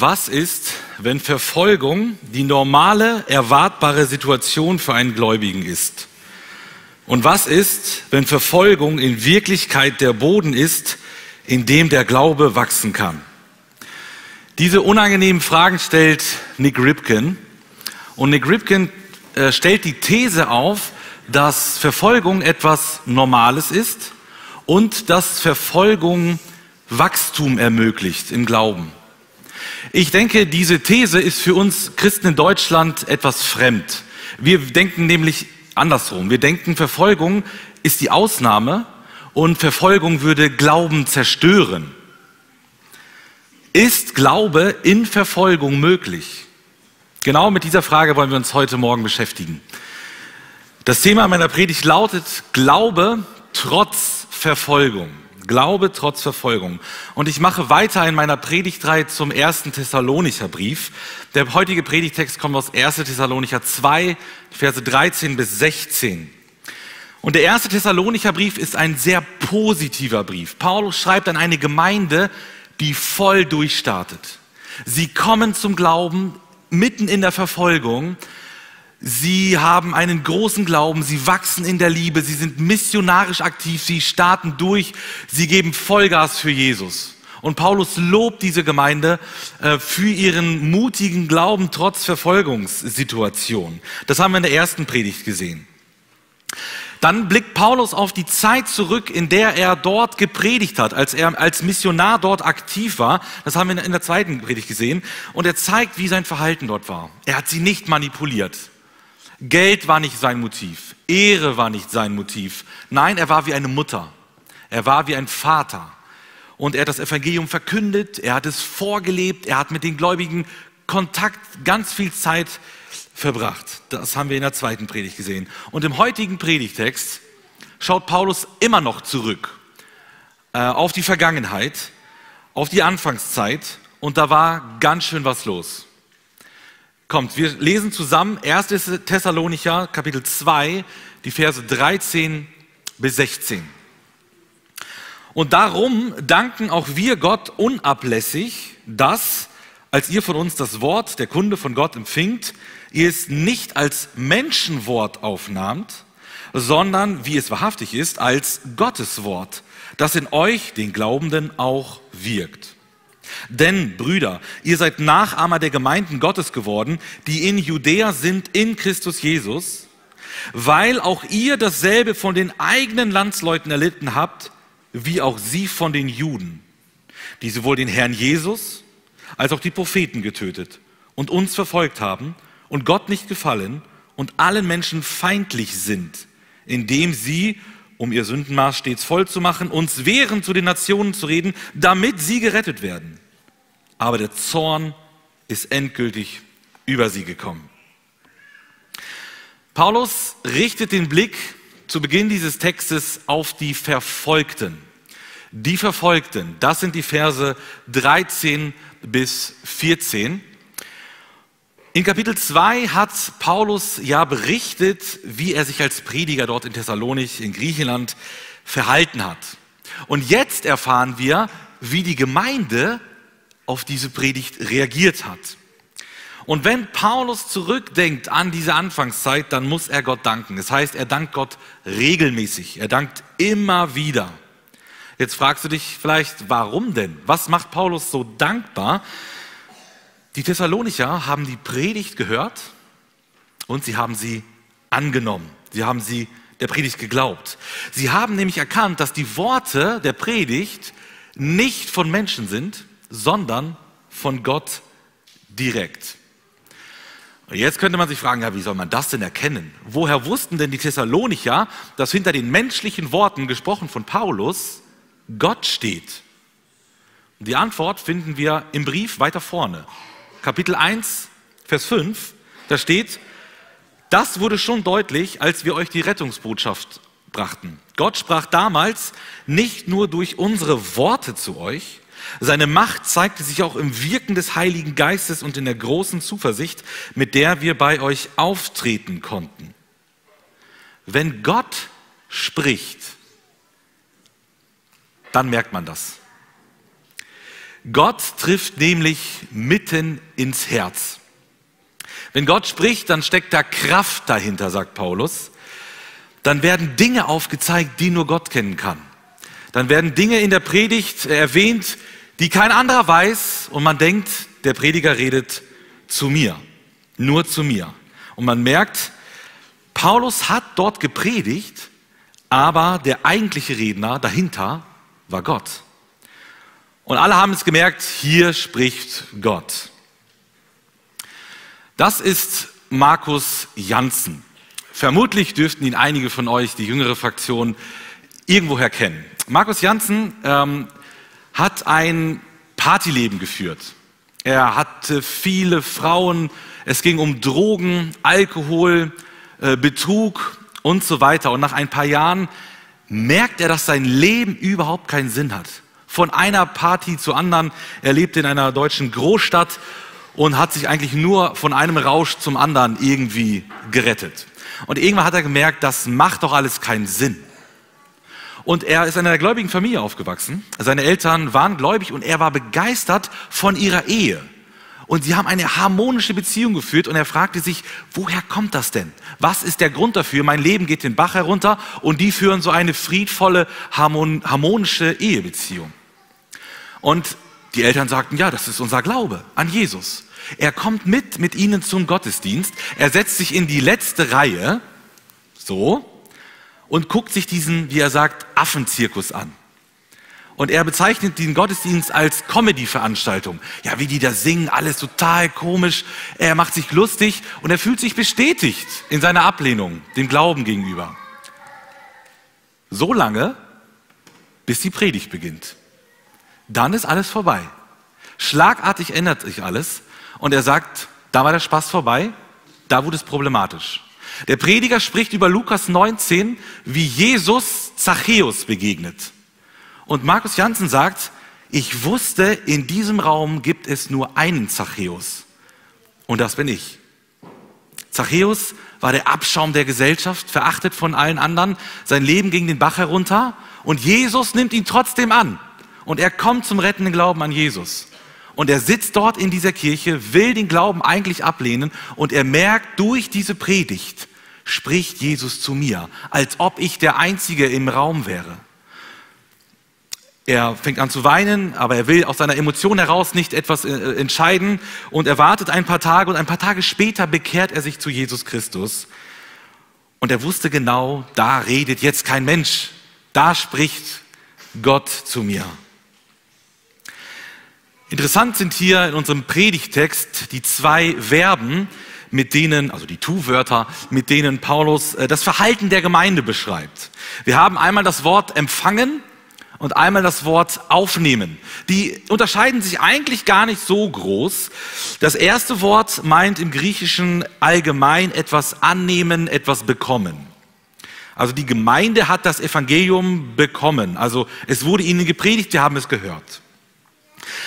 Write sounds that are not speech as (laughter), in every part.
Was ist, wenn Verfolgung die normale, erwartbare Situation für einen Gläubigen ist? Und was ist, wenn Verfolgung in Wirklichkeit der Boden ist, in dem der Glaube wachsen kann? Diese unangenehmen Fragen stellt Nick Ripken. Und Nick Ripken äh, stellt die These auf, dass Verfolgung etwas Normales ist und dass Verfolgung Wachstum ermöglicht im Glauben. Ich denke, diese These ist für uns Christen in Deutschland etwas fremd. Wir denken nämlich andersrum. Wir denken, Verfolgung ist die Ausnahme und Verfolgung würde Glauben zerstören. Ist Glaube in Verfolgung möglich? Genau mit dieser Frage wollen wir uns heute Morgen beschäftigen. Das Thema meiner Predigt lautet Glaube trotz Verfolgung. Glaube trotz Verfolgung. Und ich mache weiter in meiner Predigtreihe zum ersten Thessalonicher Brief. Der heutige Predigtext kommt aus 1. Thessalonicher 2, Verse 13 bis 16. Und der erste Thessalonicher Brief ist ein sehr positiver Brief. Paulus schreibt an eine Gemeinde, die voll durchstartet. Sie kommen zum Glauben mitten in der Verfolgung Sie haben einen großen Glauben, sie wachsen in der Liebe, sie sind missionarisch aktiv, sie starten durch, sie geben Vollgas für Jesus. Und Paulus lobt diese Gemeinde äh, für ihren mutigen Glauben trotz Verfolgungssituation. Das haben wir in der ersten Predigt gesehen. Dann blickt Paulus auf die Zeit zurück, in der er dort gepredigt hat, als er als Missionar dort aktiv war. Das haben wir in der zweiten Predigt gesehen. Und er zeigt, wie sein Verhalten dort war. Er hat sie nicht manipuliert. Geld war nicht sein Motiv, Ehre war nicht sein Motiv. Nein, er war wie eine Mutter, er war wie ein Vater. Und er hat das Evangelium verkündet, er hat es vorgelebt, er hat mit den Gläubigen Kontakt, ganz viel Zeit verbracht. Das haben wir in der zweiten Predigt gesehen. Und im heutigen Predigtext schaut Paulus immer noch zurück äh, auf die Vergangenheit, auf die Anfangszeit und da war ganz schön was los. Kommt, wir lesen zusammen 1. Thessalonicher Kapitel 2, die Verse 13 bis 16. Und darum danken auch wir Gott unablässig, dass, als ihr von uns das Wort der Kunde von Gott empfingt, ihr es nicht als Menschenwort aufnahmt, sondern, wie es wahrhaftig ist, als Gottes Wort, das in euch, den Glaubenden, auch wirkt. Denn, Brüder, ihr seid Nachahmer der Gemeinden Gottes geworden, die in Judäa sind in Christus Jesus, weil auch ihr dasselbe von den eigenen Landsleuten erlitten habt, wie auch sie von den Juden, die sowohl den Herrn Jesus als auch die Propheten getötet und uns verfolgt haben und Gott nicht gefallen und allen Menschen feindlich sind, indem sie um ihr Sündenmaß stets voll zu machen, uns wehren, zu den Nationen zu reden, damit sie gerettet werden. Aber der Zorn ist endgültig über sie gekommen. Paulus richtet den Blick zu Beginn dieses Textes auf die Verfolgten. Die Verfolgten, das sind die Verse 13 bis 14. In Kapitel 2 hat Paulus ja berichtet, wie er sich als Prediger dort in Thessalonich in Griechenland verhalten hat. Und jetzt erfahren wir, wie die Gemeinde auf diese Predigt reagiert hat. Und wenn Paulus zurückdenkt an diese Anfangszeit, dann muss er Gott danken. Das heißt, er dankt Gott regelmäßig. Er dankt immer wieder. Jetzt fragst du dich vielleicht, warum denn? Was macht Paulus so dankbar? Die Thessalonicher haben die Predigt gehört und sie haben sie angenommen. Sie haben sie der Predigt geglaubt. Sie haben nämlich erkannt, dass die Worte der Predigt nicht von Menschen sind, sondern von Gott direkt. Und jetzt könnte man sich fragen, ja, wie soll man das denn erkennen? Woher wussten denn die Thessalonicher, dass hinter den menschlichen Worten, gesprochen von Paulus, Gott steht? Und die Antwort finden wir im Brief weiter vorne. Kapitel 1, Vers 5, da steht, das wurde schon deutlich, als wir euch die Rettungsbotschaft brachten. Gott sprach damals nicht nur durch unsere Worte zu euch, seine Macht zeigte sich auch im Wirken des Heiligen Geistes und in der großen Zuversicht, mit der wir bei euch auftreten konnten. Wenn Gott spricht, dann merkt man das. Gott trifft nämlich mitten ins Herz. Wenn Gott spricht, dann steckt da Kraft dahinter, sagt Paulus. Dann werden Dinge aufgezeigt, die nur Gott kennen kann. Dann werden Dinge in der Predigt erwähnt, die kein anderer weiß und man denkt, der Prediger redet zu mir, nur zu mir. Und man merkt, Paulus hat dort gepredigt, aber der eigentliche Redner dahinter war Gott. Und alle haben es gemerkt, hier spricht Gott. Das ist Markus Janssen. Vermutlich dürften ihn einige von euch, die jüngere Fraktion, irgendwoher kennen. Markus Janssen ähm, hat ein Partyleben geführt. Er hatte viele Frauen, es ging um Drogen, Alkohol, äh, Betrug und so weiter. Und nach ein paar Jahren merkt er, dass sein Leben überhaupt keinen Sinn hat. Von einer Party zur anderen. Er lebt in einer deutschen Großstadt und hat sich eigentlich nur von einem Rausch zum anderen irgendwie gerettet. Und irgendwann hat er gemerkt, das macht doch alles keinen Sinn. Und er ist in einer gläubigen Familie aufgewachsen. Seine Eltern waren gläubig und er war begeistert von ihrer Ehe. Und sie haben eine harmonische Beziehung geführt und er fragte sich, woher kommt das denn? Was ist der Grund dafür? Mein Leben geht den Bach herunter und die führen so eine friedvolle, harmonische Ehebeziehung. Und die Eltern sagten, ja, das ist unser Glaube an Jesus. Er kommt mit mit ihnen zum Gottesdienst. Er setzt sich in die letzte Reihe, so, und guckt sich diesen, wie er sagt, Affenzirkus an. Und er bezeichnet den Gottesdienst als Comedy-Veranstaltung. Ja, wie die da singen, alles total komisch. Er macht sich lustig und er fühlt sich bestätigt in seiner Ablehnung dem Glauben gegenüber. So lange, bis die Predigt beginnt. Dann ist alles vorbei. Schlagartig ändert sich alles und er sagt, da war der Spaß vorbei, da wurde es problematisch. Der Prediger spricht über Lukas 19, wie Jesus Zachäus begegnet. Und Markus Janssen sagt, ich wusste, in diesem Raum gibt es nur einen Zachäus. Und das bin ich. Zachäus war der Abschaum der Gesellschaft, verachtet von allen anderen. Sein Leben ging den Bach herunter. Und Jesus nimmt ihn trotzdem an. Und er kommt zum rettenden Glauben an Jesus. Und er sitzt dort in dieser Kirche, will den Glauben eigentlich ablehnen. Und er merkt durch diese Predigt, spricht Jesus zu mir, als ob ich der Einzige im Raum wäre. Er fängt an zu weinen, aber er will aus seiner Emotion heraus nicht etwas äh, entscheiden und er wartet ein paar Tage und ein paar Tage später bekehrt er sich zu Jesus Christus. Und er wusste genau, da redet jetzt kein Mensch, da spricht Gott zu mir. Interessant sind hier in unserem Predigtext die zwei Verben, mit denen, also die Tu-Wörter, mit denen Paulus äh, das Verhalten der Gemeinde beschreibt. Wir haben einmal das Wort empfangen und einmal das Wort aufnehmen. Die unterscheiden sich eigentlich gar nicht so groß. Das erste Wort meint im Griechischen allgemein etwas annehmen, etwas bekommen. Also die Gemeinde hat das Evangelium bekommen. Also es wurde ihnen gepredigt, wir haben es gehört.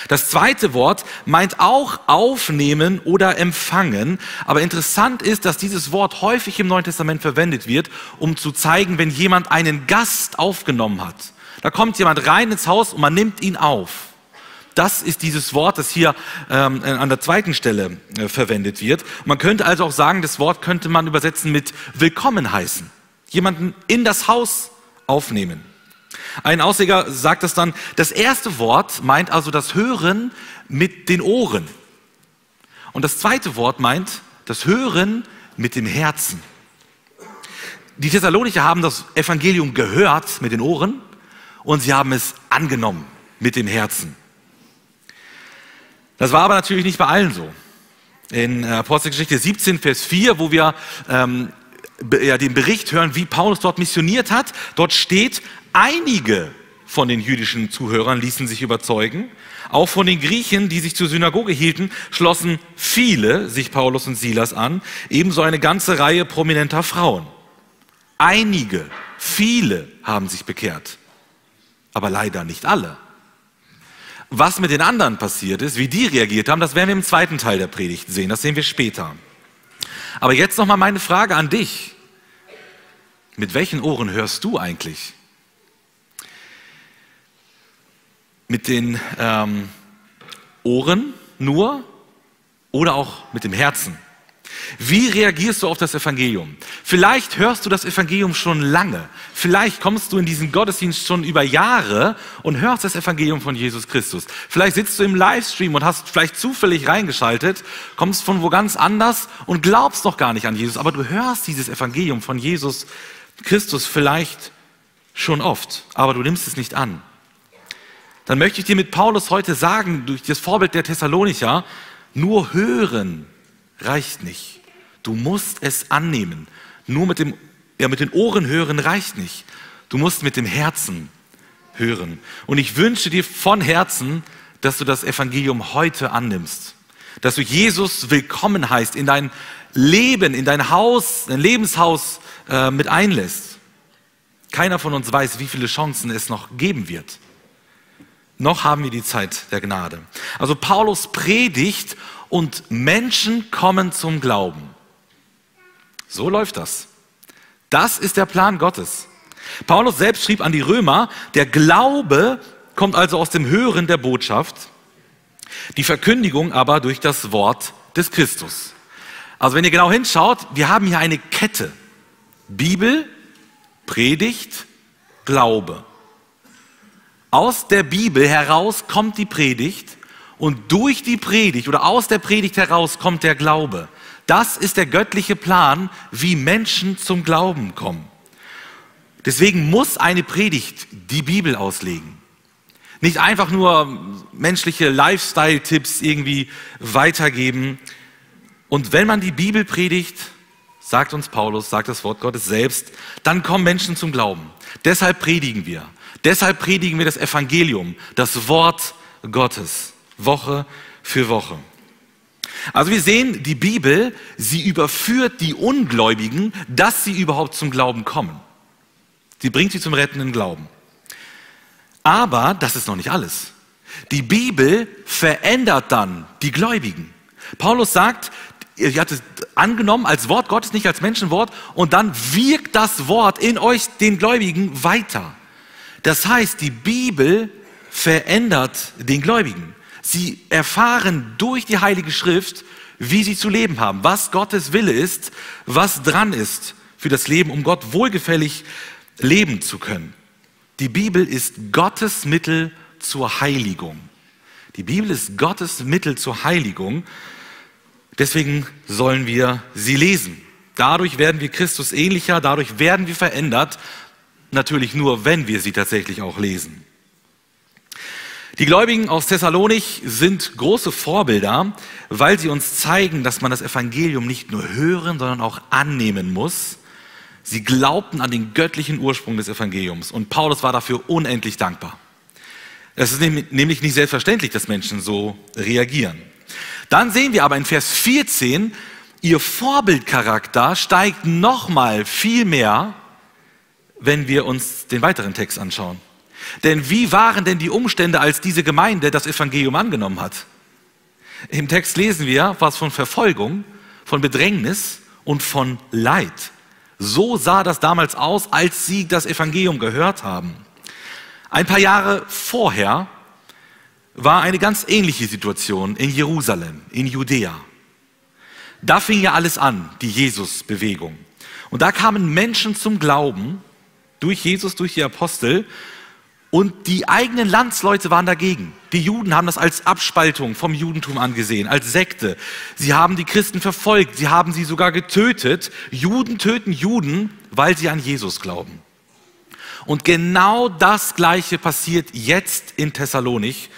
Das zweite Wort meint auch aufnehmen oder empfangen. Aber interessant ist, dass dieses Wort häufig im Neuen Testament verwendet wird, um zu zeigen, wenn jemand einen Gast aufgenommen hat. Da kommt jemand rein ins Haus und man nimmt ihn auf. Das ist dieses Wort, das hier ähm, an der zweiten Stelle äh, verwendet wird. Man könnte also auch sagen, das Wort könnte man übersetzen mit willkommen heißen. Jemanden in das Haus aufnehmen. Ein Ausleger sagt es dann, das erste Wort meint also das Hören mit den Ohren. Und das zweite Wort meint das Hören mit dem Herzen. Die Thessalonicher haben das Evangelium gehört mit den Ohren und sie haben es angenommen mit dem Herzen. Das war aber natürlich nicht bei allen so. In Apostelgeschichte 17, Vers 4, wo wir ähm, ja, den Bericht hören, wie Paulus dort missioniert hat, dort steht, einige von den jüdischen Zuhörern ließen sich überzeugen. Auch von den Griechen, die sich zur Synagoge hielten, schlossen viele sich Paulus und Silas an, ebenso eine ganze Reihe prominenter Frauen. Einige, viele haben sich bekehrt aber leider nicht alle. Was mit den anderen passiert ist, wie die reagiert haben, das werden wir im zweiten Teil der Predigt sehen. Das sehen wir später. Aber jetzt noch mal meine Frage an dich: Mit welchen Ohren hörst du eigentlich? Mit den ähm, Ohren nur oder auch mit dem Herzen? Wie reagierst du auf das Evangelium? Vielleicht hörst du das Evangelium schon lange. Vielleicht kommst du in diesen Gottesdienst schon über Jahre und hörst das Evangelium von Jesus Christus. Vielleicht sitzt du im Livestream und hast vielleicht zufällig reingeschaltet, kommst von wo ganz anders und glaubst noch gar nicht an Jesus, aber du hörst dieses Evangelium von Jesus Christus vielleicht schon oft, aber du nimmst es nicht an. Dann möchte ich dir mit Paulus heute sagen, durch das Vorbild der Thessalonicher, nur hören reicht nicht. Du musst es annehmen. Nur mit, dem, ja, mit den Ohren hören reicht nicht. Du musst mit dem Herzen hören. Und ich wünsche dir von Herzen, dass du das Evangelium heute annimmst. Dass du Jesus willkommen heißt, in dein Leben, in dein Haus, dein Lebenshaus äh, mit einlässt. Keiner von uns weiß, wie viele Chancen es noch geben wird. Noch haben wir die Zeit der Gnade. Also Paulus predigt und Menschen kommen zum Glauben. So läuft das. Das ist der Plan Gottes. Paulus selbst schrieb an die Römer, der Glaube kommt also aus dem Hören der Botschaft, die Verkündigung aber durch das Wort des Christus. Also wenn ihr genau hinschaut, wir haben hier eine Kette. Bibel, Predigt, Glaube. Aus der Bibel heraus kommt die Predigt und durch die Predigt oder aus der Predigt heraus kommt der Glaube. Das ist der göttliche Plan, wie Menschen zum Glauben kommen. Deswegen muss eine Predigt die Bibel auslegen. Nicht einfach nur menschliche Lifestyle-Tipps irgendwie weitergeben. Und wenn man die Bibel predigt, sagt uns Paulus, sagt das Wort Gottes selbst, dann kommen Menschen zum Glauben. Deshalb predigen wir. Deshalb predigen wir das Evangelium, das Wort Gottes. Woche für Woche. Also wir sehen, die Bibel, sie überführt die Ungläubigen, dass sie überhaupt zum Glauben kommen. Sie bringt sie zum rettenden Glauben. Aber das ist noch nicht alles. Die Bibel verändert dann die Gläubigen. Paulus sagt, ihr habt es angenommen als Wort Gottes, nicht als Menschenwort, und dann wirkt das Wort in euch, den Gläubigen, weiter. Das heißt, die Bibel verändert den Gläubigen. Sie erfahren durch die Heilige Schrift, wie sie zu leben haben, was Gottes Wille ist, was dran ist für das Leben, um Gott wohlgefällig leben zu können. Die Bibel ist Gottes Mittel zur Heiligung. Die Bibel ist Gottes Mittel zur Heiligung. Deswegen sollen wir sie lesen. Dadurch werden wir Christus ähnlicher, dadurch werden wir verändert. Natürlich nur, wenn wir sie tatsächlich auch lesen. Die Gläubigen aus Thessalonich sind große Vorbilder, weil sie uns zeigen, dass man das Evangelium nicht nur hören, sondern auch annehmen muss. Sie glaubten an den göttlichen Ursprung des Evangeliums und Paulus war dafür unendlich dankbar. Es ist nämlich nicht selbstverständlich, dass Menschen so reagieren. Dann sehen wir aber in Vers 14, ihr Vorbildcharakter steigt nochmal viel mehr, wenn wir uns den weiteren Text anschauen. Denn wie waren denn die Umstände, als diese Gemeinde das Evangelium angenommen hat? Im Text lesen wir was von Verfolgung, von Bedrängnis und von Leid. So sah das damals aus, als sie das Evangelium gehört haben. Ein paar Jahre vorher war eine ganz ähnliche Situation in Jerusalem, in Judäa. Da fing ja alles an, die Jesus-Bewegung. Und da kamen Menschen zum Glauben durch Jesus, durch die Apostel. Und die eigenen Landsleute waren dagegen. Die Juden haben das als Abspaltung vom Judentum angesehen, als Sekte. Sie haben die Christen verfolgt, sie haben sie sogar getötet. Juden töten Juden, weil sie an Jesus glauben. Und genau das Gleiche passiert jetzt in Thessalonich,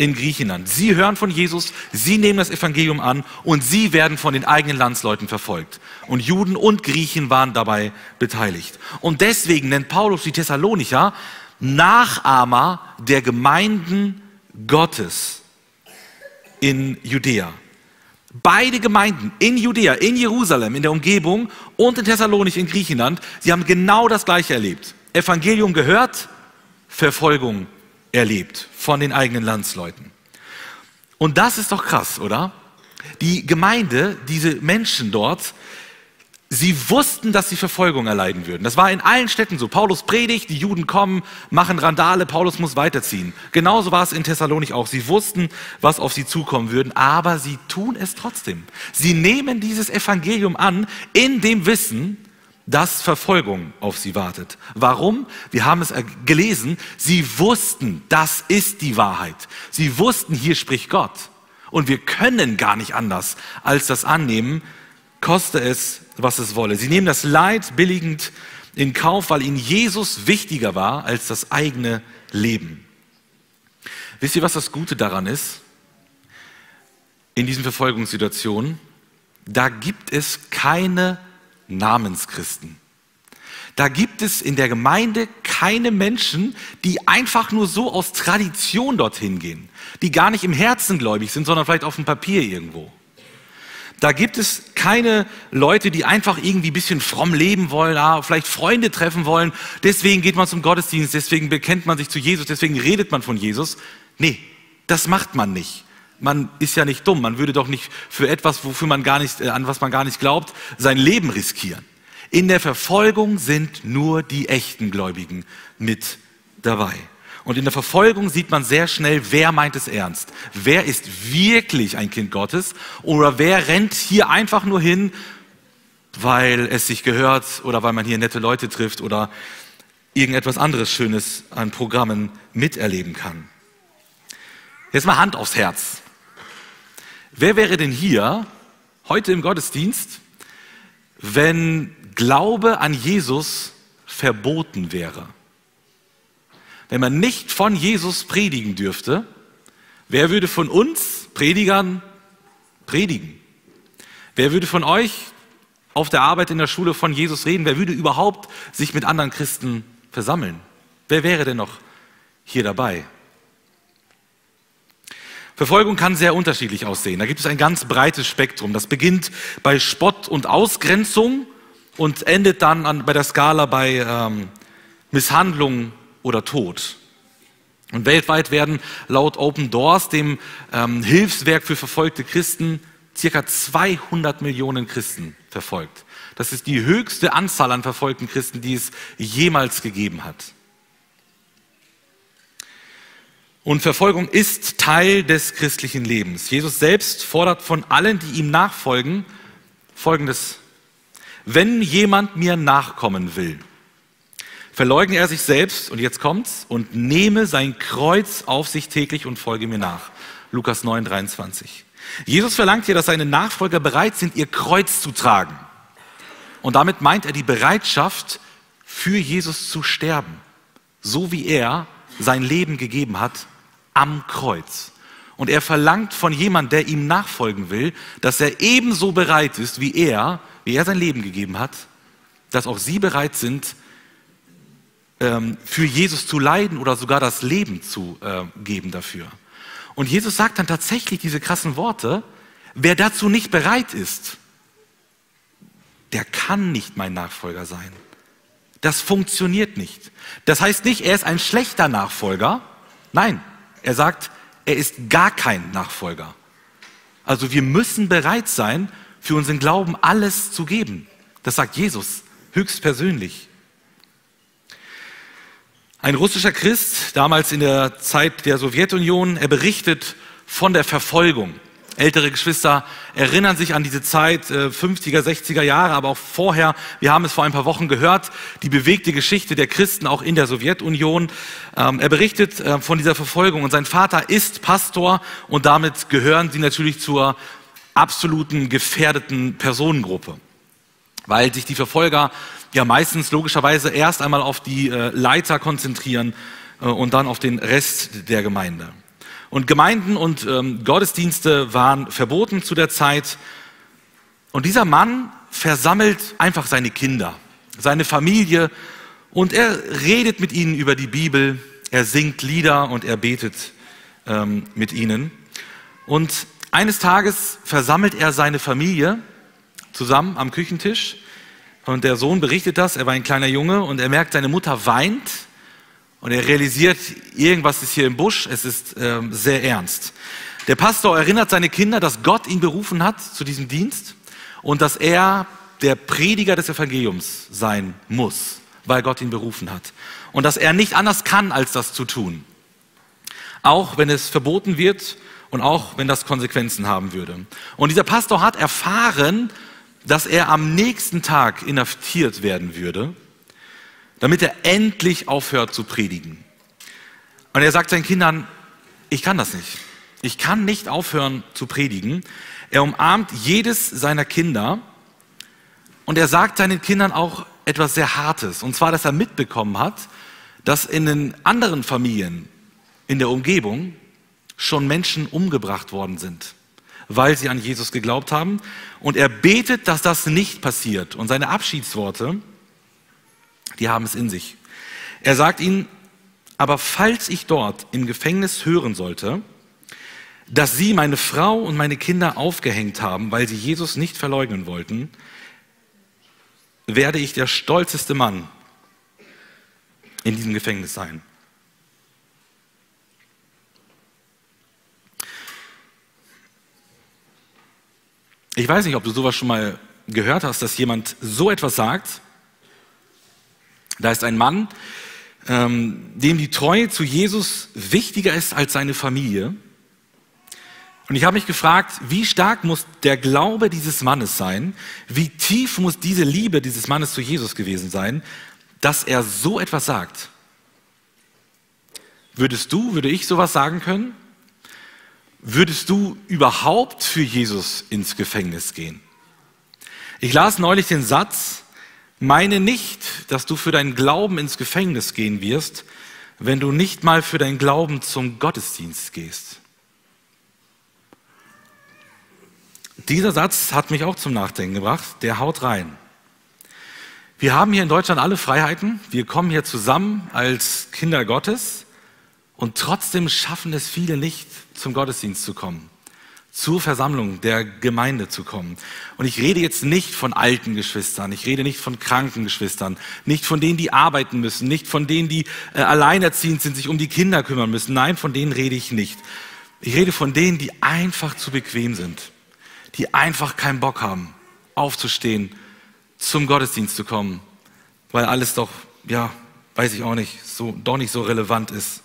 in Griechenland. Sie hören von Jesus, sie nehmen das Evangelium an und sie werden von den eigenen Landsleuten verfolgt. Und Juden und Griechen waren dabei beteiligt. Und deswegen nennt Paulus die Thessalonicher Nachahmer der Gemeinden Gottes in Judäa. Beide Gemeinden in Judäa, in Jerusalem, in der Umgebung und in Thessalonich in Griechenland, sie haben genau das Gleiche erlebt. Evangelium gehört, Verfolgung erlebt von den eigenen Landsleuten. Und das ist doch krass, oder? Die Gemeinde, diese Menschen dort, Sie wussten, dass sie Verfolgung erleiden würden. Das war in allen Städten so. Paulus predigt, die Juden kommen, machen Randale, Paulus muss weiterziehen. Genauso war es in Thessalonik auch. Sie wussten, was auf sie zukommen würden, aber sie tun es trotzdem. Sie nehmen dieses Evangelium an in dem Wissen, dass Verfolgung auf sie wartet. Warum? Wir haben es gelesen. Sie wussten, das ist die Wahrheit. Sie wussten, hier spricht Gott. Und wir können gar nicht anders als das annehmen, koste es, was es wolle. Sie nehmen das Leid billigend in Kauf, weil ihnen Jesus wichtiger war als das eigene Leben. Wisst ihr, was das Gute daran ist? In diesen Verfolgungssituationen, da gibt es keine Namenschristen. Da gibt es in der Gemeinde keine Menschen, die einfach nur so aus Tradition dorthin gehen, die gar nicht im Herzen gläubig sind, sondern vielleicht auf dem Papier irgendwo. Da gibt es keine Leute, die einfach irgendwie ein bisschen fromm leben wollen, ah, vielleicht Freunde treffen wollen. Deswegen geht man zum Gottesdienst, deswegen bekennt man sich zu Jesus, deswegen redet man von Jesus. Nee, das macht man nicht. Man ist ja nicht dumm. Man würde doch nicht für etwas, wofür man gar nicht, äh, an was man gar nicht glaubt, sein Leben riskieren. In der Verfolgung sind nur die echten Gläubigen mit dabei. Und in der Verfolgung sieht man sehr schnell, wer meint es ernst. Wer ist wirklich ein Kind Gottes oder wer rennt hier einfach nur hin, weil es sich gehört oder weil man hier nette Leute trifft oder irgendetwas anderes Schönes an Programmen miterleben kann. Jetzt mal Hand aufs Herz. Wer wäre denn hier heute im Gottesdienst, wenn Glaube an Jesus verboten wäre? wenn man nicht von Jesus predigen dürfte, wer würde von uns Predigern predigen? Wer würde von euch auf der Arbeit in der Schule von Jesus reden? Wer würde überhaupt sich mit anderen Christen versammeln? Wer wäre denn noch hier dabei? Verfolgung kann sehr unterschiedlich aussehen. Da gibt es ein ganz breites Spektrum. Das beginnt bei Spott und Ausgrenzung und endet dann an, bei der Skala bei ähm, Misshandlung oder Tod. Und weltweit werden laut Open Doors, dem ähm, Hilfswerk für verfolgte Christen, circa 200 Millionen Christen verfolgt. Das ist die höchste Anzahl an verfolgten Christen, die es jemals gegeben hat. Und Verfolgung ist Teil des christlichen Lebens. Jesus selbst fordert von allen, die ihm nachfolgen, Folgendes. Wenn jemand mir nachkommen will, verleugne er sich selbst, und jetzt kommt's, und nehme sein Kreuz auf sich täglich und folge mir nach. Lukas 9, 23. Jesus verlangt hier, dass seine Nachfolger bereit sind, ihr Kreuz zu tragen. Und damit meint er die Bereitschaft, für Jesus zu sterben, so wie er sein Leben gegeben hat am Kreuz. Und er verlangt von jemandem, der ihm nachfolgen will, dass er ebenso bereit ist, wie er, wie er sein Leben gegeben hat, dass auch sie bereit sind, ähm, für Jesus zu leiden oder sogar das Leben zu äh, geben dafür. Und Jesus sagt dann tatsächlich diese krassen Worte, wer dazu nicht bereit ist, der kann nicht mein Nachfolger sein. Das funktioniert nicht. Das heißt nicht, er ist ein schlechter Nachfolger. Nein, er sagt, er ist gar kein Nachfolger. Also wir müssen bereit sein, für unseren Glauben alles zu geben. Das sagt Jesus höchstpersönlich. Ein russischer Christ, damals in der Zeit der Sowjetunion, er berichtet von der Verfolgung. Ältere Geschwister erinnern sich an diese Zeit, 50er, äh, 60er Jahre, aber auch vorher. Wir haben es vor ein paar Wochen gehört, die bewegte Geschichte der Christen auch in der Sowjetunion. Ähm, er berichtet äh, von dieser Verfolgung und sein Vater ist Pastor und damit gehören sie natürlich zur absoluten gefährdeten Personengruppe, weil sich die Verfolger ja meistens logischerweise erst einmal auf die äh, Leiter konzentrieren und dann auf den Rest der Gemeinde. Und Gemeinden und ähm, Gottesdienste waren verboten zu der Zeit. Und dieser Mann versammelt einfach seine Kinder, seine Familie und er redet mit ihnen über die Bibel, er singt Lieder und er betet ähm, mit ihnen. Und eines Tages versammelt er seine Familie zusammen am Küchentisch und der Sohn berichtet das, er war ein kleiner Junge und er merkt, seine Mutter weint und er realisiert, irgendwas ist hier im Busch, es ist ähm, sehr ernst. Der Pastor erinnert seine Kinder, dass Gott ihn berufen hat zu diesem Dienst und dass er der Prediger des Evangeliums sein muss, weil Gott ihn berufen hat. Und dass er nicht anders kann, als das zu tun. Auch wenn es verboten wird und auch wenn das Konsequenzen haben würde. Und dieser Pastor hat erfahren, dass er am nächsten Tag inhaftiert werden würde, damit er endlich aufhört zu predigen. Und er sagt seinen Kindern, ich kann das nicht. Ich kann nicht aufhören zu predigen. Er umarmt jedes seiner Kinder und er sagt seinen Kindern auch etwas sehr Hartes. Und zwar, dass er mitbekommen hat, dass in den anderen Familien in der Umgebung schon Menschen umgebracht worden sind, weil sie an Jesus geglaubt haben. Und er betet, dass das nicht passiert. Und seine Abschiedsworte, die haben es in sich. Er sagt ihnen, aber falls ich dort im Gefängnis hören sollte, dass sie meine Frau und meine Kinder aufgehängt haben, weil sie Jesus nicht verleugnen wollten, werde ich der stolzeste Mann in diesem Gefängnis sein. Ich weiß nicht, ob du sowas schon mal gehört hast, dass jemand so etwas sagt. Da ist ein Mann, ähm, dem die Treue zu Jesus wichtiger ist als seine Familie. Und ich habe mich gefragt, wie stark muss der Glaube dieses Mannes sein, wie tief muss diese Liebe dieses Mannes zu Jesus gewesen sein, dass er so etwas sagt. Würdest du, würde ich sowas sagen können? Würdest du überhaupt für Jesus ins Gefängnis gehen? Ich las neulich den Satz, meine nicht, dass du für deinen Glauben ins Gefängnis gehen wirst, wenn du nicht mal für deinen Glauben zum Gottesdienst gehst. Dieser Satz hat mich auch zum Nachdenken gebracht, der haut rein. Wir haben hier in Deutschland alle Freiheiten, wir kommen hier zusammen als Kinder Gottes und trotzdem schaffen es viele nicht, zum Gottesdienst zu kommen zur Versammlung der Gemeinde zu kommen. Und ich rede jetzt nicht von alten Geschwistern, ich rede nicht von kranken Geschwistern, nicht von denen, die arbeiten müssen, nicht von denen, die äh, alleinerziehend sind, sich um die Kinder kümmern müssen. Nein, von denen rede ich nicht. Ich rede von denen, die einfach zu bequem sind, die einfach keinen Bock haben, aufzustehen, zum Gottesdienst zu kommen, weil alles doch, ja, weiß ich auch nicht, so, doch nicht so relevant ist.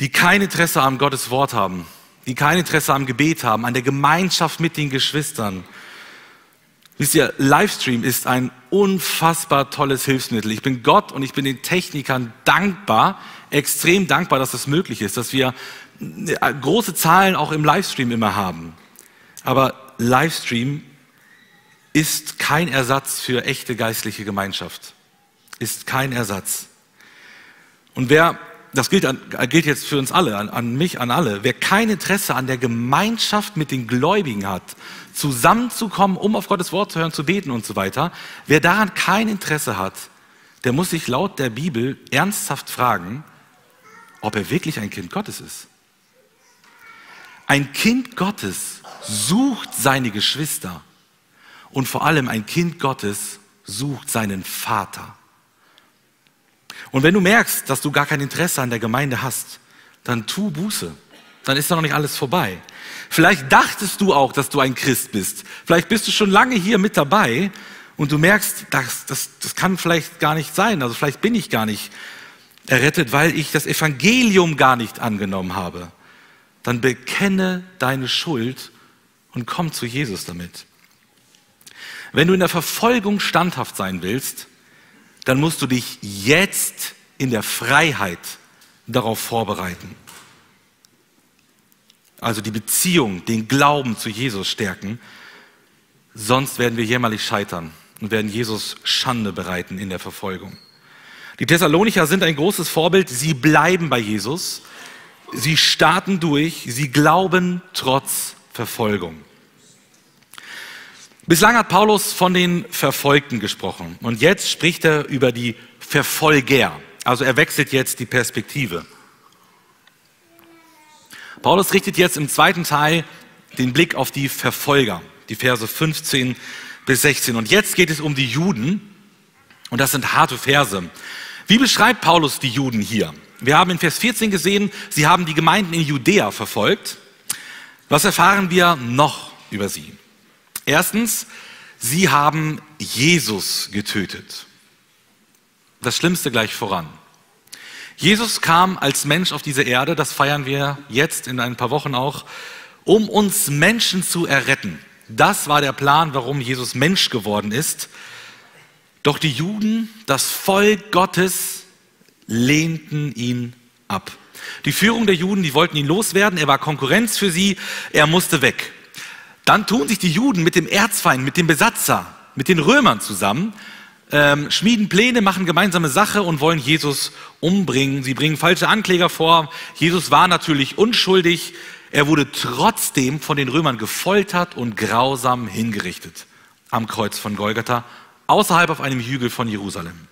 Die kein Interesse am Gottes Wort haben, die kein Interesse am Gebet haben, an der Gemeinschaft mit den Geschwistern. Wisst ihr, Livestream ist ein unfassbar tolles Hilfsmittel. Ich bin Gott und ich bin den Technikern dankbar, extrem dankbar, dass das möglich ist, dass wir äh, große Zahlen auch im Livestream immer haben. Aber Livestream ist kein Ersatz für echte geistliche Gemeinschaft. Ist kein Ersatz. Und wer das gilt, an, gilt jetzt für uns alle, an, an mich, an alle. Wer kein Interesse an der Gemeinschaft mit den Gläubigen hat, zusammenzukommen, um auf Gottes Wort zu hören, zu beten und so weiter, wer daran kein Interesse hat, der muss sich laut der Bibel ernsthaft fragen, ob er wirklich ein Kind Gottes ist. Ein Kind Gottes sucht seine Geschwister und vor allem ein Kind Gottes sucht seinen Vater. Und wenn du merkst, dass du gar kein Interesse an der Gemeinde hast, dann tu Buße. Dann ist da noch nicht alles vorbei. Vielleicht dachtest du auch, dass du ein Christ bist. Vielleicht bist du schon lange hier mit dabei und du merkst, das, das, das kann vielleicht gar nicht sein. Also vielleicht bin ich gar nicht errettet, weil ich das Evangelium gar nicht angenommen habe. Dann bekenne deine Schuld und komm zu Jesus damit. Wenn du in der Verfolgung standhaft sein willst, dann musst du dich jetzt in der Freiheit darauf vorbereiten. Also die Beziehung, den Glauben zu Jesus stärken. Sonst werden wir jämmerlich scheitern und werden Jesus Schande bereiten in der Verfolgung. Die Thessalonicher sind ein großes Vorbild. Sie bleiben bei Jesus. Sie starten durch. Sie glauben trotz Verfolgung. Bislang hat Paulus von den Verfolgten gesprochen und jetzt spricht er über die Verfolger. Also er wechselt jetzt die Perspektive. Paulus richtet jetzt im zweiten Teil den Blick auf die Verfolger, die Verse 15 bis 16. Und jetzt geht es um die Juden und das sind harte Verse. Wie beschreibt Paulus die Juden hier? Wir haben in Vers 14 gesehen, sie haben die Gemeinden in Judäa verfolgt. Was erfahren wir noch über sie? Erstens, Sie haben Jesus getötet. Das Schlimmste gleich voran. Jesus kam als Mensch auf diese Erde, das feiern wir jetzt in ein paar Wochen auch, um uns Menschen zu erretten. Das war der Plan, warum Jesus Mensch geworden ist. Doch die Juden, das Volk Gottes, lehnten ihn ab. Die Führung der Juden, die wollten ihn loswerden, er war Konkurrenz für sie, er musste weg. Dann tun sich die Juden mit dem Erzfeind, mit dem Besatzer, mit den Römern zusammen, ähm, schmieden Pläne, machen gemeinsame Sache und wollen Jesus umbringen. Sie bringen falsche Ankläger vor. Jesus war natürlich unschuldig. Er wurde trotzdem von den Römern gefoltert und grausam hingerichtet am Kreuz von Golgatha, außerhalb auf einem Hügel von Jerusalem.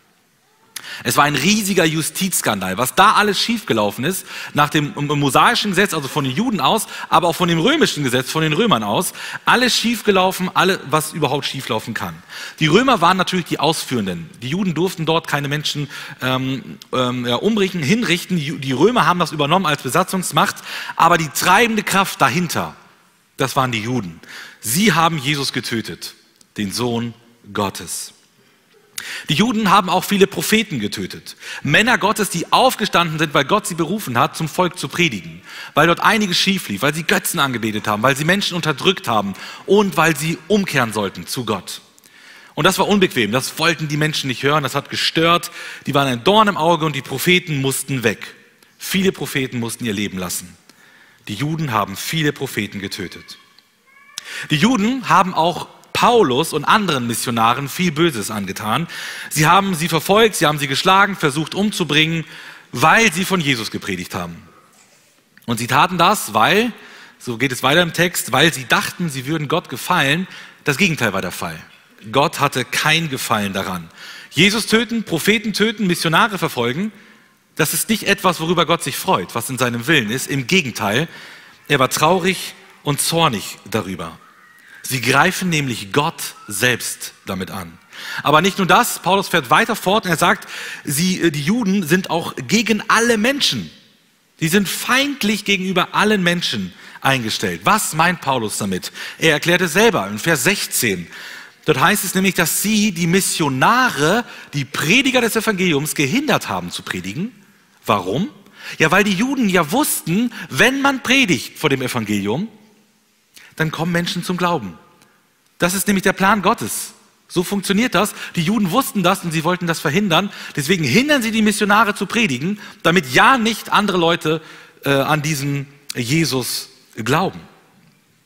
Es war ein riesiger Justizskandal, was da alles schiefgelaufen ist, nach dem mosaischen Gesetz, also von den Juden aus, aber auch von dem römischen Gesetz, von den Römern aus. Alles schiefgelaufen, alle, was überhaupt schieflaufen kann. Die Römer waren natürlich die Ausführenden. Die Juden durften dort keine Menschen ähm, ähm, ja, umbringen, hinrichten. Die, die Römer haben das übernommen als Besatzungsmacht, aber die treibende Kraft dahinter, das waren die Juden. Sie haben Jesus getötet, den Sohn Gottes. Die Juden haben auch viele Propheten getötet. Männer Gottes, die aufgestanden sind, weil Gott sie berufen hat, zum Volk zu predigen. Weil dort einiges schief lief, weil sie Götzen angebetet haben, weil sie Menschen unterdrückt haben und weil sie umkehren sollten zu Gott. Und das war unbequem, das wollten die Menschen nicht hören, das hat gestört. Die waren ein Dorn im Auge und die Propheten mussten weg. Viele Propheten mussten ihr Leben lassen. Die Juden haben viele Propheten getötet. Die Juden haben auch Paulus und anderen Missionaren viel Böses angetan. Sie haben sie verfolgt, sie haben sie geschlagen, versucht umzubringen, weil sie von Jesus gepredigt haben. Und sie taten das, weil, so geht es weiter im Text, weil sie dachten, sie würden Gott gefallen. Das Gegenteil war der Fall. Gott hatte kein Gefallen daran. Jesus töten, Propheten töten, Missionare verfolgen, das ist nicht etwas, worüber Gott sich freut, was in seinem Willen ist. Im Gegenteil, er war traurig und zornig darüber. Sie greifen nämlich Gott selbst damit an. Aber nicht nur das, Paulus fährt weiter fort und er sagt, sie, äh, die Juden sind auch gegen alle Menschen. Sie sind feindlich gegenüber allen Menschen eingestellt. Was meint Paulus damit? Er erklärt es selber in Vers 16. Dort heißt es nämlich, dass sie, die Missionare, die Prediger des Evangeliums gehindert haben zu predigen. Warum? Ja, weil die Juden ja wussten, wenn man predigt vor dem Evangelium, dann kommen Menschen zum Glauben. Das ist nämlich der Plan Gottes. So funktioniert das. Die Juden wussten das und sie wollten das verhindern. Deswegen hindern sie die Missionare zu predigen, damit ja nicht andere Leute äh, an diesen Jesus glauben.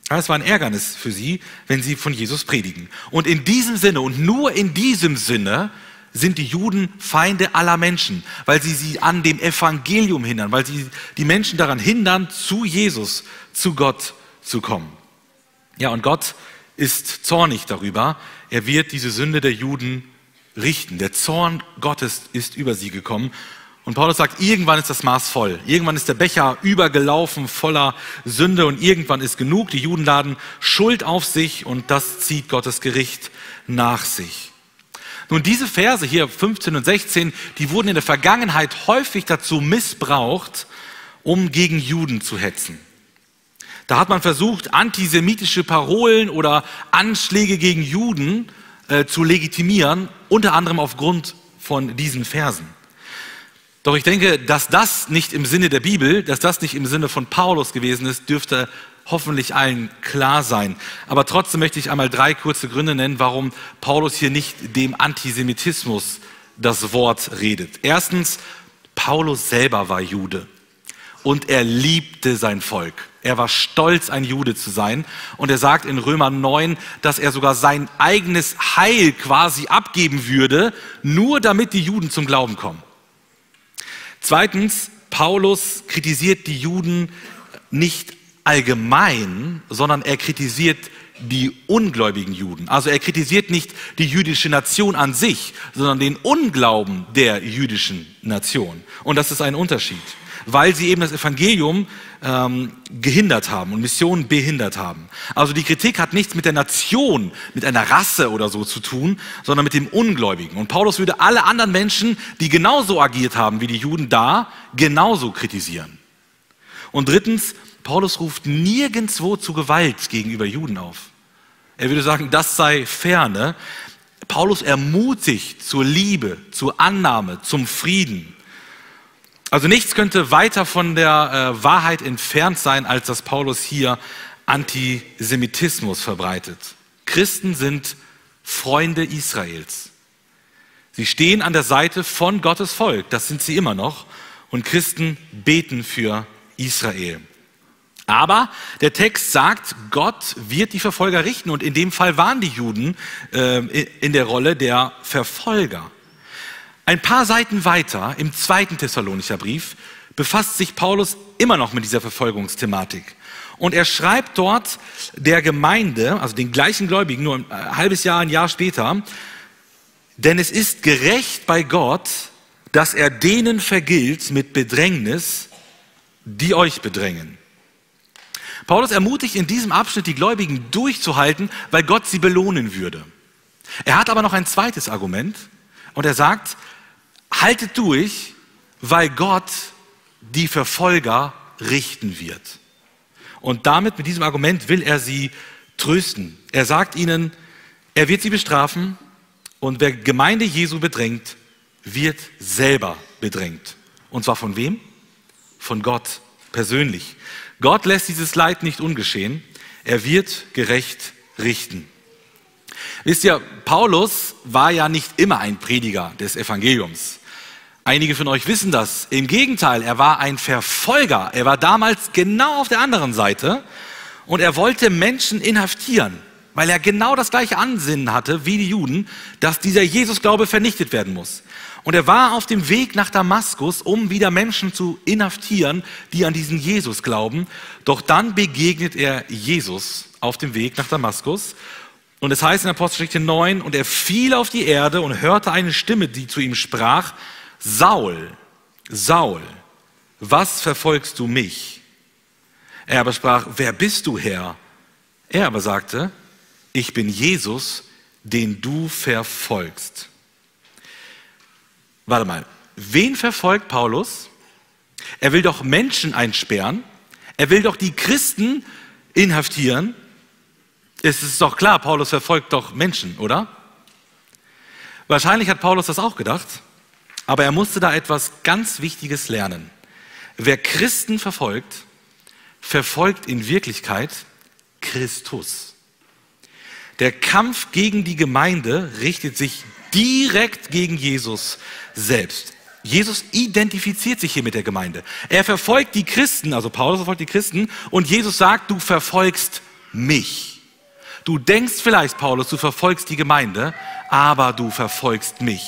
Das war ein Ärgernis für sie, wenn sie von Jesus predigen. Und in diesem Sinne und nur in diesem Sinne sind die Juden Feinde aller Menschen, weil sie sie an dem Evangelium hindern, weil sie die Menschen daran hindern, zu Jesus, zu Gott zu kommen. Ja, und Gott ist zornig darüber. Er wird diese Sünde der Juden richten. Der Zorn Gottes ist über sie gekommen. Und Paulus sagt, irgendwann ist das Maß voll. Irgendwann ist der Becher übergelaufen voller Sünde und irgendwann ist genug. Die Juden laden Schuld auf sich und das zieht Gottes Gericht nach sich. Nun, diese Verse hier 15 und 16, die wurden in der Vergangenheit häufig dazu missbraucht, um gegen Juden zu hetzen. Da hat man versucht, antisemitische Parolen oder Anschläge gegen Juden äh, zu legitimieren, unter anderem aufgrund von diesen Versen. Doch ich denke, dass das nicht im Sinne der Bibel, dass das nicht im Sinne von Paulus gewesen ist, dürfte hoffentlich allen klar sein. Aber trotzdem möchte ich einmal drei kurze Gründe nennen, warum Paulus hier nicht dem Antisemitismus das Wort redet. Erstens, Paulus selber war Jude und er liebte sein Volk. Er war stolz, ein Jude zu sein. Und er sagt in Römer 9, dass er sogar sein eigenes Heil quasi abgeben würde, nur damit die Juden zum Glauben kommen. Zweitens, Paulus kritisiert die Juden nicht allgemein, sondern er kritisiert die ungläubigen Juden. Also er kritisiert nicht die jüdische Nation an sich, sondern den Unglauben der jüdischen Nation. Und das ist ein Unterschied weil sie eben das Evangelium ähm, gehindert haben und Missionen behindert haben. Also die Kritik hat nichts mit der Nation, mit einer Rasse oder so zu tun, sondern mit dem Ungläubigen. Und Paulus würde alle anderen Menschen, die genauso agiert haben wie die Juden da, genauso kritisieren. Und drittens, Paulus ruft nirgendwo zu Gewalt gegenüber Juden auf. Er würde sagen, das sei ferne. Paulus ermutigt zur Liebe, zur Annahme, zum Frieden. Also nichts könnte weiter von der äh, Wahrheit entfernt sein, als dass Paulus hier Antisemitismus verbreitet. Christen sind Freunde Israels. Sie stehen an der Seite von Gottes Volk, das sind sie immer noch, und Christen beten für Israel. Aber der Text sagt, Gott wird die Verfolger richten und in dem Fall waren die Juden äh, in der Rolle der Verfolger. Ein paar Seiten weiter im zweiten Thessalonicher Brief befasst sich Paulus immer noch mit dieser Verfolgungsthematik. Und er schreibt dort der Gemeinde, also den gleichen Gläubigen, nur ein halbes Jahr, ein Jahr später, denn es ist gerecht bei Gott, dass er denen vergilt mit Bedrängnis, die euch bedrängen. Paulus ermutigt in diesem Abschnitt die Gläubigen durchzuhalten, weil Gott sie belohnen würde. Er hat aber noch ein zweites Argument und er sagt, haltet durch, weil Gott die Verfolger richten wird. Und damit, mit diesem Argument, will er sie trösten. Er sagt ihnen, er wird sie bestrafen und wer Gemeinde Jesu bedrängt, wird selber bedrängt. Und zwar von wem? Von Gott persönlich. Gott lässt dieses Leid nicht ungeschehen. Er wird gerecht richten. Wisst ihr, Paulus war ja nicht immer ein Prediger des Evangeliums. Einige von euch wissen das. Im Gegenteil, er war ein Verfolger. Er war damals genau auf der anderen Seite und er wollte Menschen inhaftieren, weil er genau das gleiche Ansinnen hatte wie die Juden, dass dieser Jesusglaube vernichtet werden muss. Und er war auf dem Weg nach Damaskus, um wieder Menschen zu inhaftieren, die an diesen Jesus glauben. Doch dann begegnet er Jesus auf dem Weg nach Damaskus und es heißt in Apostelgeschichte 9, und er fiel auf die Erde und hörte eine Stimme, die zu ihm sprach, Saul, Saul, was verfolgst du mich? Er aber sprach, wer bist du, Herr? Er aber sagte, ich bin Jesus, den du verfolgst. Warte mal, wen verfolgt Paulus? Er will doch Menschen einsperren, er will doch die Christen inhaftieren es ist doch klar, Paulus verfolgt doch Menschen, oder? Wahrscheinlich hat Paulus das auch gedacht, aber er musste da etwas ganz Wichtiges lernen. Wer Christen verfolgt, verfolgt in Wirklichkeit Christus. Der Kampf gegen die Gemeinde richtet sich direkt gegen Jesus selbst. Jesus identifiziert sich hier mit der Gemeinde. Er verfolgt die Christen, also Paulus verfolgt die Christen, und Jesus sagt, du verfolgst mich. Du denkst vielleicht, Paulus, du verfolgst die Gemeinde, aber du verfolgst mich.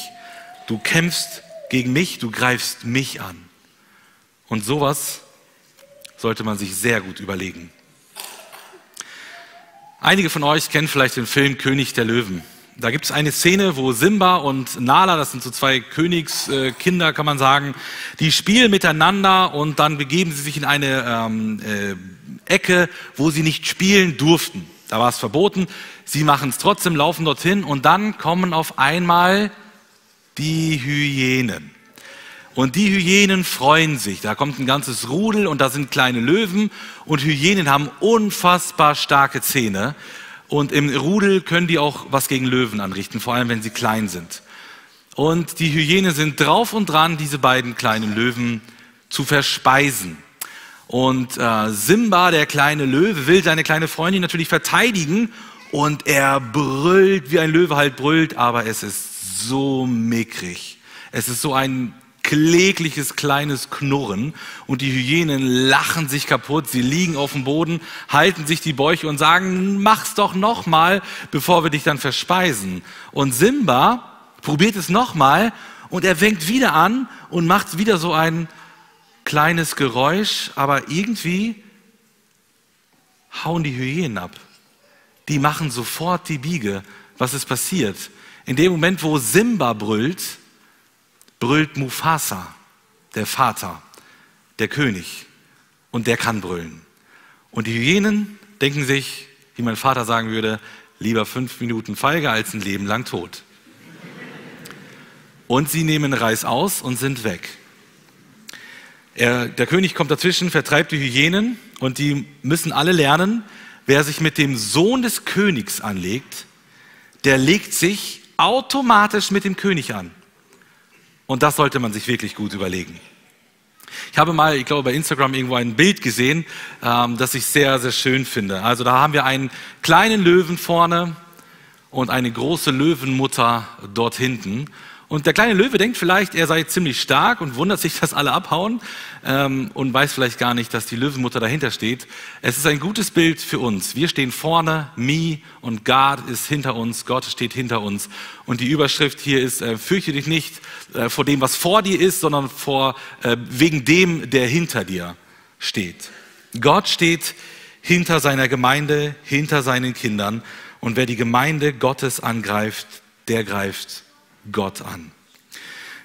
Du kämpfst gegen mich, du greifst mich an. Und sowas sollte man sich sehr gut überlegen. Einige von euch kennen vielleicht den Film König der Löwen. Da gibt es eine Szene, wo Simba und Nala, das sind so zwei Königskinder, kann man sagen, die spielen miteinander und dann begeben sie sich in eine ähm, äh, Ecke, wo sie nicht spielen durften. Da war es verboten. Sie machen es trotzdem, laufen dorthin und dann kommen auf einmal die Hyänen. Und die Hyänen freuen sich. Da kommt ein ganzes Rudel und da sind kleine Löwen und Hyänen haben unfassbar starke Zähne. Und im Rudel können die auch was gegen Löwen anrichten, vor allem wenn sie klein sind. Und die Hyänen sind drauf und dran, diese beiden kleinen Löwen zu verspeisen. Und äh, Simba, der kleine Löwe, will seine kleine Freundin natürlich verteidigen und er brüllt, wie ein Löwe halt brüllt, aber es ist so mickrig. Es ist so ein klägliches kleines Knurren und die Hyänen lachen sich kaputt, sie liegen auf dem Boden, halten sich die Bäuche und sagen, mach's doch nochmal, bevor wir dich dann verspeisen. Und Simba probiert es nochmal und er fängt wieder an und macht wieder so ein kleines Geräusch, aber irgendwie hauen die Hyänen ab. Die machen sofort die Biege. Was ist passiert? In dem Moment, wo Simba brüllt, brüllt Mufasa, der Vater, der König. Und der kann brüllen. Und die Hyänen denken sich, wie mein Vater sagen würde, lieber fünf Minuten Feige als ein Leben lang tot. Und sie nehmen Reis aus und sind weg. Er, der König kommt dazwischen, vertreibt die Hyänen und die müssen alle lernen, wer sich mit dem Sohn des Königs anlegt, der legt sich automatisch mit dem König an. Und das sollte man sich wirklich gut überlegen. Ich habe mal, ich glaube, bei Instagram irgendwo ein Bild gesehen, ähm, das ich sehr, sehr schön finde. Also da haben wir einen kleinen Löwen vorne und eine große Löwenmutter dort hinten. Und der kleine Löwe denkt vielleicht, er sei ziemlich stark und wundert sich, (laughs) dass alle abhauen ähm, und weiß vielleicht gar nicht, dass die Löwenmutter dahinter steht. Es ist ein gutes Bild für uns. Wir stehen vorne, me und God ist hinter uns, Gott steht hinter uns. Und die Überschrift hier ist, äh, fürchte dich nicht äh, vor dem, was vor dir ist, sondern vor, äh, wegen dem, der hinter dir steht. Gott steht hinter seiner Gemeinde, hinter seinen Kindern. Und wer die Gemeinde Gottes angreift, der greift Gott an.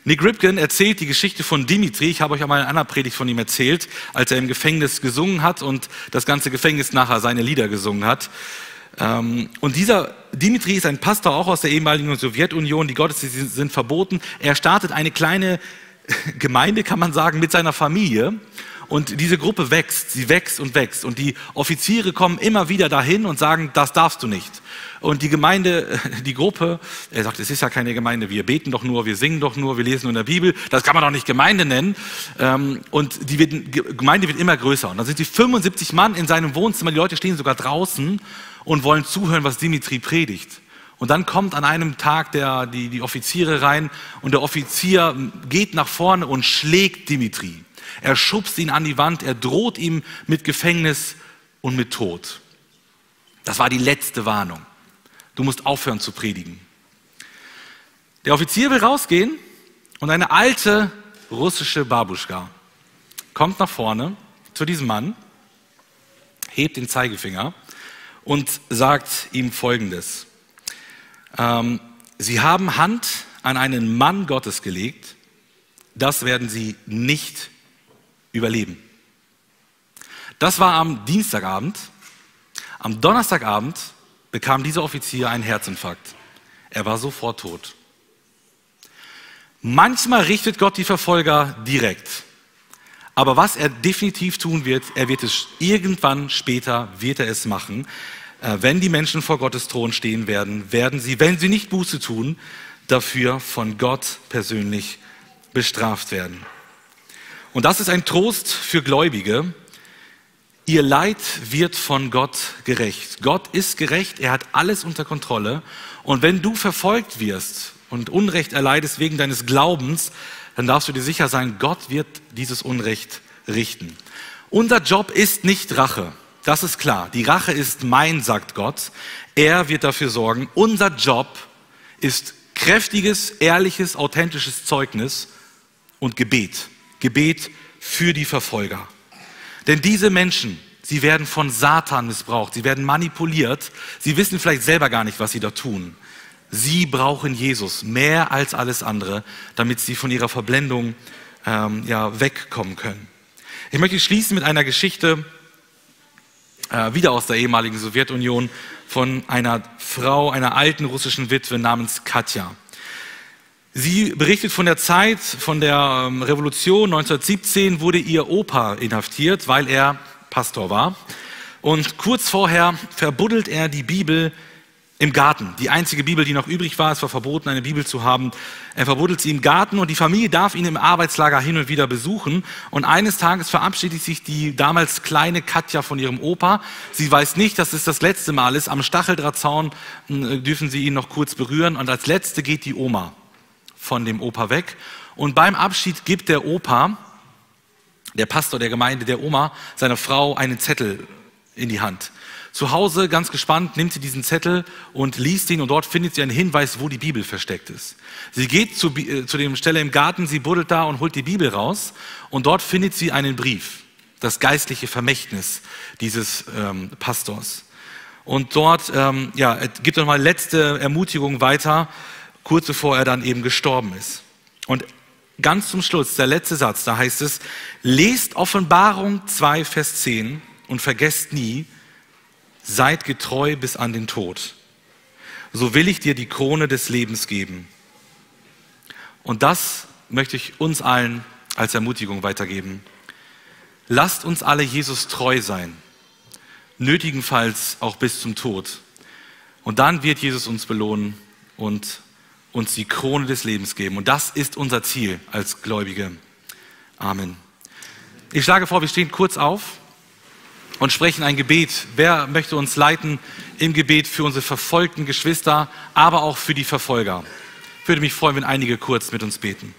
Nick Ripken erzählt die Geschichte von Dimitri. Ich habe euch einmal in einer Predigt von ihm erzählt, als er im Gefängnis gesungen hat und das ganze Gefängnis nachher seine Lieder gesungen hat. Ähm, und dieser Dimitri ist ein Pastor auch aus der ehemaligen Sowjetunion. Die Gottesdienste sind verboten. Er startet eine kleine (laughs) Gemeinde, kann man sagen, mit seiner Familie. Und diese Gruppe wächst, sie wächst und wächst. Und die Offiziere kommen immer wieder dahin und sagen, das darfst du nicht. Und die Gemeinde, (laughs) die Gruppe, er sagt, es ist ja keine Gemeinde, wir beten doch nur, wir singen doch nur, wir lesen nur in der Bibel, das kann man doch nicht Gemeinde nennen. Ähm, und die Gemeinde wird immer größer. Und dann sind sie 75 Mann in seinem Wohnzimmer, die Leute stehen sogar draußen und wollen zuhören, was Dimitri predigt. Und dann kommt an einem Tag der, die, die Offiziere rein und der Offizier geht nach vorne und schlägt Dimitri. Er schubst ihn an die Wand, er droht ihm mit Gefängnis und mit Tod. Das war die letzte Warnung. Du musst aufhören zu predigen. Der Offizier will rausgehen und eine alte russische Babuschka kommt nach vorne zu diesem Mann, hebt den Zeigefinger und sagt ihm Folgendes. Ähm, Sie haben Hand an einen Mann Gottes gelegt, das werden Sie nicht überleben. Das war am Dienstagabend. Am Donnerstagabend bekam dieser Offizier einen Herzinfarkt. Er war sofort tot. Manchmal richtet Gott die Verfolger direkt. Aber was er definitiv tun wird, er wird es irgendwann später, wird er es machen. Äh, wenn die Menschen vor Gottes Thron stehen werden, werden sie, wenn sie nicht Buße tun, dafür von Gott persönlich bestraft werden. Und das ist ein Trost für Gläubige, Ihr Leid wird von Gott gerecht. Gott ist gerecht, er hat alles unter Kontrolle. Und wenn du verfolgt wirst und Unrecht erleidest wegen deines Glaubens, dann darfst du dir sicher sein, Gott wird dieses Unrecht richten. Unser Job ist nicht Rache. Das ist klar. Die Rache ist mein, sagt Gott. Er wird dafür sorgen. Unser Job ist kräftiges, ehrliches, authentisches Zeugnis und Gebet. Gebet für die Verfolger. Denn diese Menschen, sie werden von Satan missbraucht, sie werden manipuliert, sie wissen vielleicht selber gar nicht, was sie da tun. Sie brauchen Jesus mehr als alles andere, damit sie von ihrer Verblendung ähm, ja, wegkommen können. Ich möchte schließen mit einer Geschichte, äh, wieder aus der ehemaligen Sowjetunion, von einer Frau, einer alten russischen Witwe namens Katja. Sie berichtet von der Zeit, von der ähm, Revolution 1917 wurde ihr Opa inhaftiert, weil er Pastor war. Und kurz vorher verbuddelt er die Bibel im Garten. Die einzige Bibel, die noch übrig war, es war verboten, eine Bibel zu haben. Er verbuddelt sie im Garten und die Familie darf ihn im Arbeitslager hin und wieder besuchen. Und eines Tages verabschiedet sich die damals kleine Katja von ihrem Opa. Sie weiß nicht, dass es das letzte Mal ist. Am Stacheldrahtzaun äh, dürfen sie ihn noch kurz berühren. Und als letzte geht die Oma von dem Opa weg. Und beim Abschied gibt der Opa, der Pastor der Gemeinde, der Oma, seiner Frau einen Zettel in die Hand. Zu Hause, ganz gespannt, nimmt sie diesen Zettel und liest ihn und dort findet sie einen Hinweis, wo die Bibel versteckt ist. Sie geht zu, äh, zu dem Stelle im Garten, sie buddelt da und holt die Bibel raus und dort findet sie einen Brief, das geistliche Vermächtnis dieses ähm, Pastors. Und dort ähm, ja, gibt er nochmal letzte Ermutigung weiter kurz bevor er dann eben gestorben ist. Und ganz zum Schluss, der letzte Satz, da heißt es, lest Offenbarung 2, Vers 10 und vergesst nie, seid getreu bis an den Tod. So will ich dir die Krone des Lebens geben. Und das möchte ich uns allen als Ermutigung weitergeben. Lasst uns alle Jesus treu sein, nötigenfalls auch bis zum Tod. Und dann wird Jesus uns belohnen und uns die Krone des Lebens geben. Und das ist unser Ziel als Gläubige. Amen. Ich schlage vor, wir stehen kurz auf und sprechen ein Gebet. Wer möchte uns leiten im Gebet für unsere verfolgten Geschwister, aber auch für die Verfolger? Ich würde mich freuen, wenn einige kurz mit uns beten.